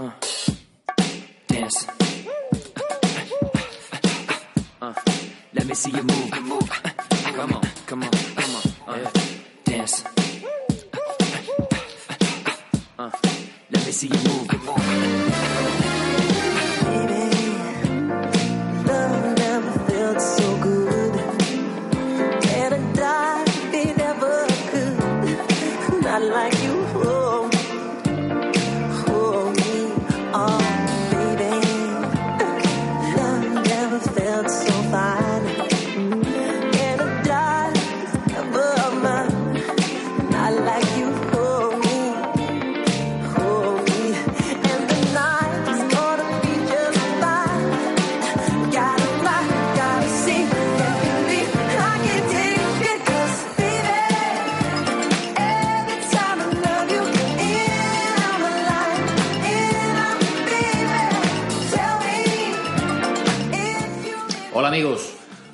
Uh. Dance. Uh. Let me see you move. Move. Come on, come on, come on. Uh. Dance. Uh. Let me see you move. Move. Love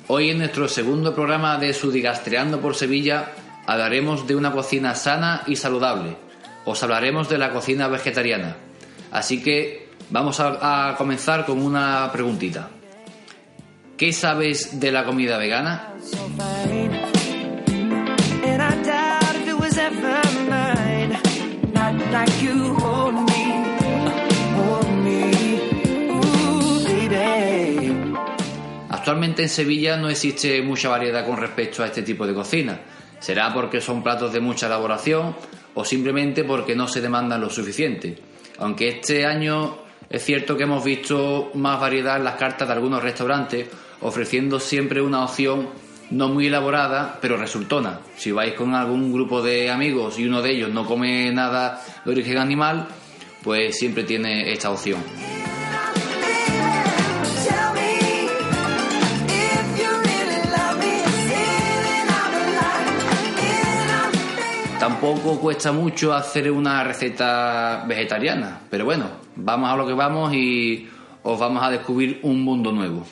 hoy en nuestro segundo programa de Sudigastreando por Sevilla hablaremos de una cocina sana y saludable. Os hablaremos de la cocina vegetariana. Así que vamos a, comenzar con una preguntita. ¿Qué sabes de la comida vegana? Actualmente en Sevilla no existe mucha variedad con respecto a este tipo de cocina. Será porque son platos de mucha elaboración o simplemente porque no se demandan lo suficiente. Aunque este año es cierto que hemos visto más variedad en las cartas de algunos restaurantes, ofreciendo siempre una opción no muy elaborada, pero resultona. Si vais con algún grupo de amigos y uno de ellos no come nada de origen animal, pues siempre tiene esta opción. Tampoco cuesta mucho hacer una receta vegetariana, pero bueno, vamos a lo que vamos y os vamos a descubrir un mundo nuevo.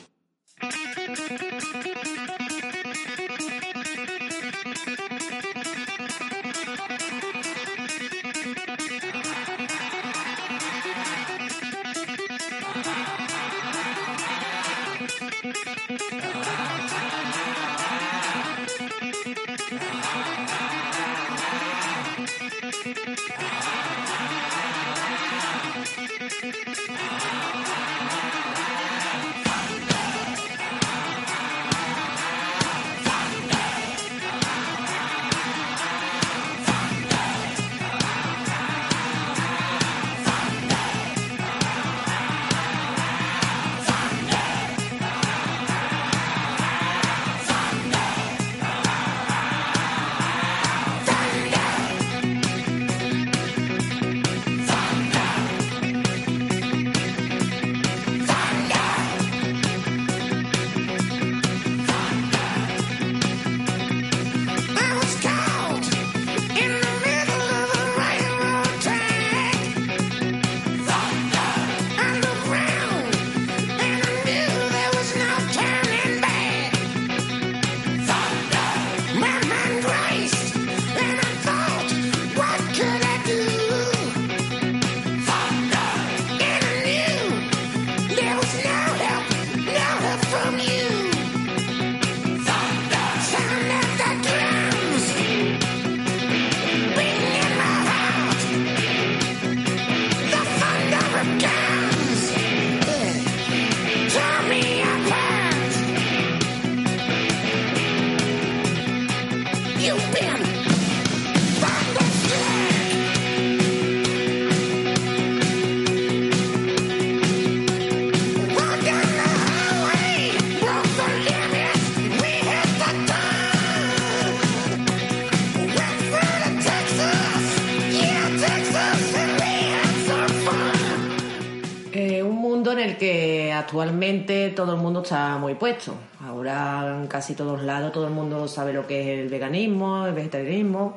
Actualmente todo el mundo está muy puesto. Ahora en casi todos lados todo el mundo sabe lo que es el veganismo, el vegetarianismo,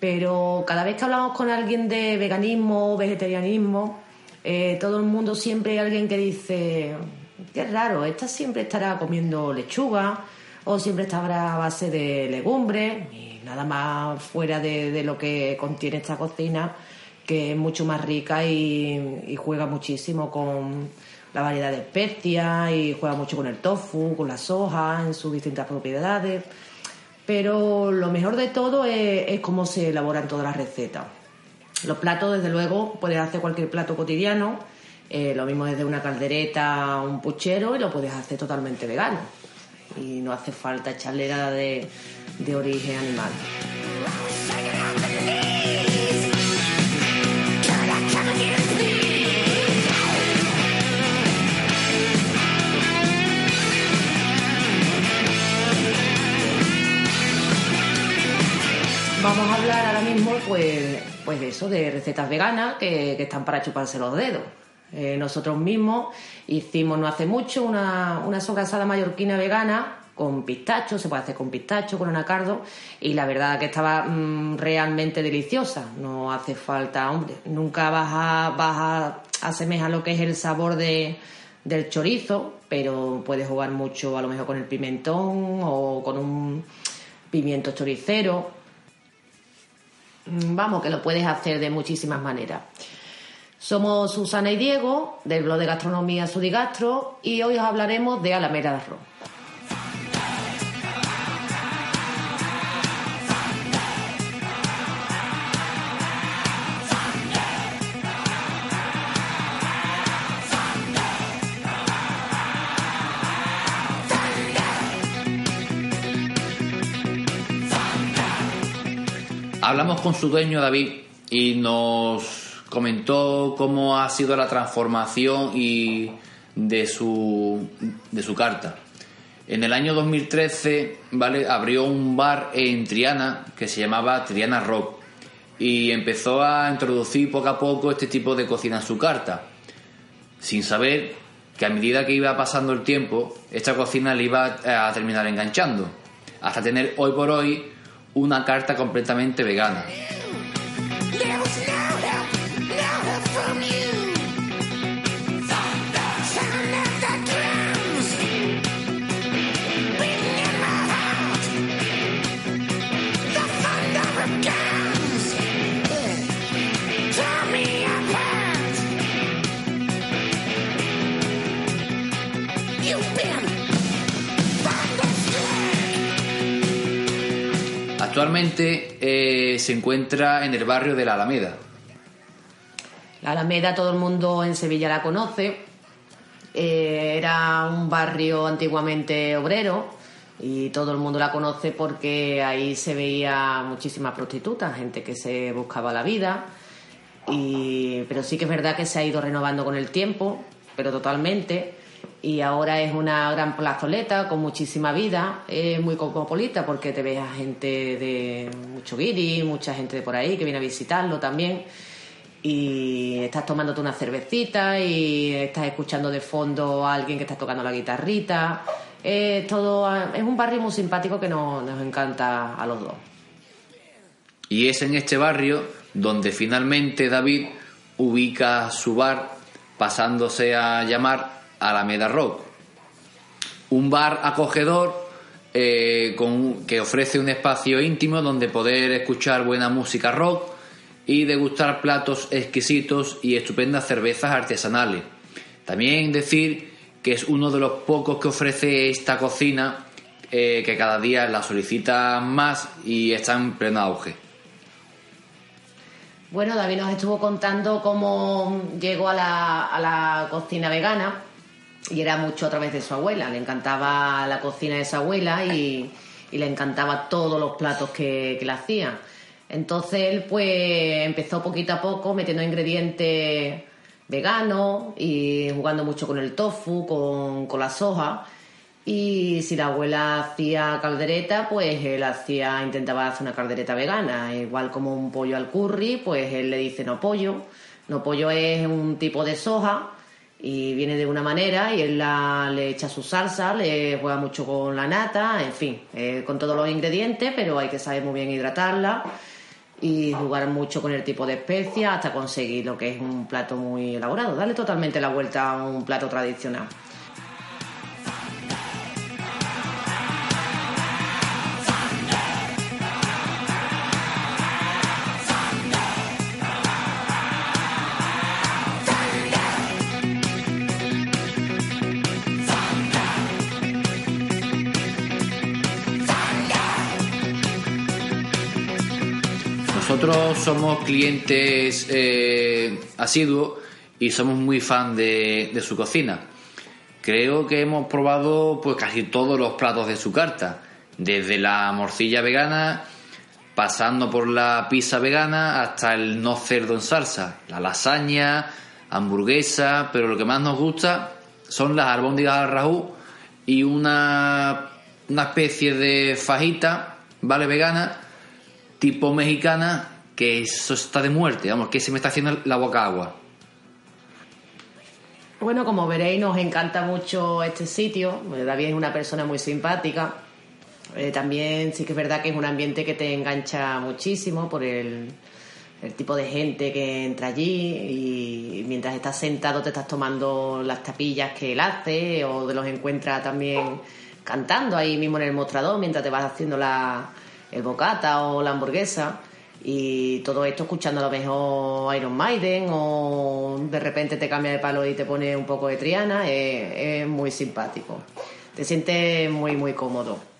pero cada vez que hablamos con alguien de veganismo o vegetarianismo, eh, todo el mundo siempre hay alguien que dice, qué raro, esta siempre estará comiendo lechuga o siempre estará a base de legumbres y nada más fuera de, de lo que contiene esta cocina que es mucho más rica y, y juega muchísimo con la variedad de especias y juega mucho con el tofu, con la soja, en sus distintas propiedades. Pero lo mejor de todo es, es cómo se elaboran todas las recetas. Los platos, desde luego, puedes hacer cualquier plato cotidiano, eh, lo mismo desde una caldereta a un puchero y lo puedes hacer totalmente vegano. Y no hace falta echarle nada de, de origen animal. Vamos a hablar ahora mismo, pues, pues de eso, de recetas veganas que, están para chuparse los dedos. Eh, nosotros mismos hicimos no hace mucho una, una sobrasada mallorquina vegana con pistacho, se puede hacer con pistacho, con anacardo, y la verdad que estaba mm, realmente deliciosa. No hace falta, hombre, nunca vas a, vas a asemejar lo que es el sabor de, del chorizo, pero puedes jugar mucho a lo mejor con el pimentón o con un pimiento choricero. Mm, Vamos, que lo puedes hacer de muchísimas maneras. Somos Susana y Diego, del blog de gastronomía Sudigastro, y hoy os hablaremos de Alameda de Arroz. Hablamos con su dueño David y nos comentó cómo ha sido la transformación y de su, de su carta. En el año 2013 ¿vale? abrió un bar en Triana que se llamaba Triana Rock y empezó a introducir poco a poco este tipo de cocina en su carta, sin saber que a medida que iba pasando el tiempo, esta cocina le iba a terminar enganchando, hasta tener hoy por hoy una carta completamente vegana. Actualmente eh, se encuentra en el barrio de la Alameda. La Alameda todo el mundo en Sevilla la conoce. Eh, era un barrio antiguamente obrero y todo el mundo la conoce porque ahí se veía muchísimas prostitutas, gente que se buscaba la vida. Pero sí que es verdad que se ha ido renovando con el tiempo, pero totalmente. Y ahora es una gran plazoleta con muchísima vida. Es muy cosmopolita porque te ves a gente de mucho guiri, mucha gente de por ahí que viene a visitarlo también y estás tomándote una cervecita y estás escuchando de fondo a alguien que está tocando la guitarrita. Es todo, es un barrio muy simpático que nos, nos encanta a los dos. Y es en este barrio donde finalmente David ubica su bar pasándose a llamar Alameda Rock. Un bar acogedor eh, con, que ofrece un espacio íntimo donde poder escuchar buena música rock y degustar platos exquisitos y estupendas cervezas artesanales. También decir que es uno de los pocos que ofrece esta cocina eh, que cada día la solicita más y está en pleno auge. Bueno, David nos estuvo contando cómo llegó a la, a la cocina vegana y era mucho a través de su abuela. Le encantaba la cocina de su abuela y, le encantaba todos los platos que, que le hacían. Entonces él pues empezó poquito a poco metiendo ingredientes veganos y jugando mucho con el tofu, con, con la soja. Y si la abuela hacía caldereta, pues él hacía, intentaba hacer una caldereta vegana. Igual como un pollo al curry, pues él le dice no pollo. No pollo es un tipo de soja y viene de una manera y él la, le echa su salsa, le juega mucho con la nata, en fin, eh, con todos los ingredientes, pero hay que saber muy bien hidratarla y jugar mucho con el tipo de especias hasta conseguir lo que es un plato muy elaborado. Darle totalmente la vuelta a un plato tradicional. Nosotros somos clientes eh, asiduos y somos muy fan de, su cocina. Creo que hemos probado pues casi todos los platos de su carta, desde la morcilla vegana, pasando por la pizza vegana hasta el no cerdo en salsa, la lasaña, hamburguesa, pero lo que más nos gusta son las albóndigas al rajú y una, una especie de fajita, ¿vale? Vegana, tipo mexicana, que eso está de muerte, vamos, que se me está haciendo la boca agua. Bueno, como veréis, nos encanta mucho este sitio. Eh, David es una persona muy simpática. Eh, también sí que es verdad que es un ambiente que te engancha muchísimo por el, el tipo de gente que entra allí y mientras estás sentado te estás tomando las tapillas que él hace o te los encuentras también cantando ahí mismo en el mostrador mientras te vas haciendo la, el bocata o la hamburguesa y todo esto escuchando a lo mejor Iron Maiden o de repente te cambia de palo y te pone un poco de Triana es, es muy simpático. Te sientes muy muy cómodo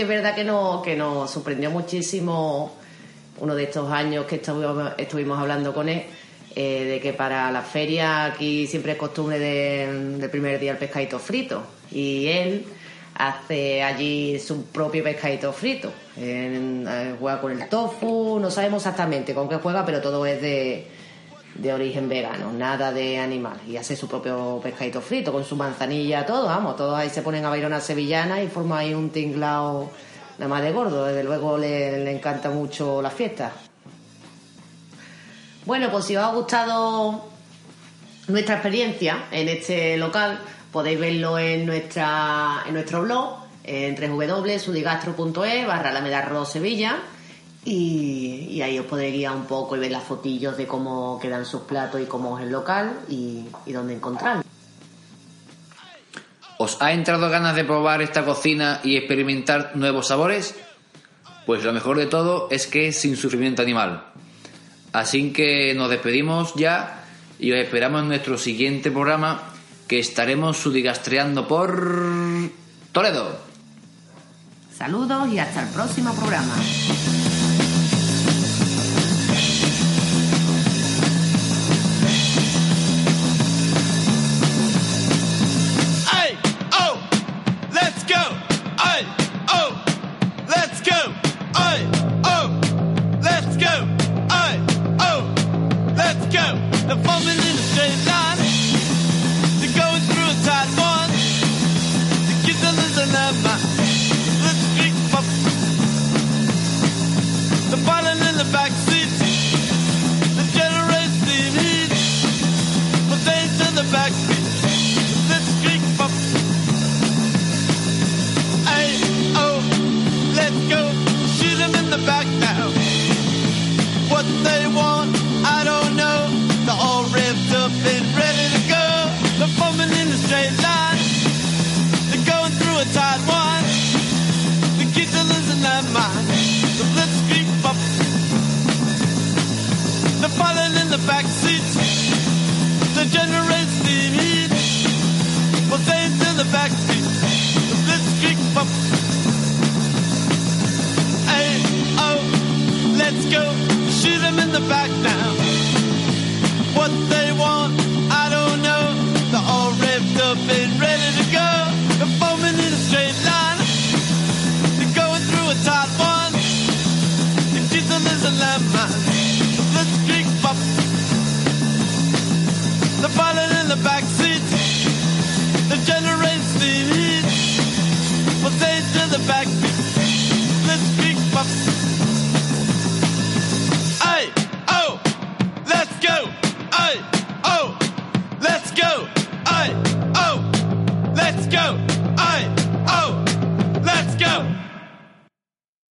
es verdad que nos, que nos sorprendió muchísimo uno de estos años que estuvimos, estuvimos hablando con él, eh, de que para la feria aquí siempre es costumbre de- del primer día el pescadito frito. Y él hace allí su propio pescadito frito. Eh, juega con el tofu, no sabemos exactamente con qué juega, pero todo es de, de origen vegano, nada de animal. Y hace su propio pescadito frito con su manzanilla, todo, vamos, todos ahí se ponen a bailar una sevillana y forma ahí un tinglao nada más de gordo. Desde luego le, encanta mucho la fiesta. Bueno, pues si os ha gustado nuestra experiencia en este local, podéis verlo en nuestra en nuestro blog, en www.sudigastro.es barra Sevilla y, y ahí os podéis guiar un poco y ver las fotillos de cómo quedan sus platos y cómo es el local y, y dónde encontrarlo. ¿Os ha entrado ganas de probar esta cocina y experimentar nuevos sabores? Pues lo mejor de todo es que es sin sufrimiento animal. Así que nos despedimos ya y os esperamos en nuestro siguiente programa que estaremos sudigastreando por Toledo. Saludos y hasta el próximo programa. my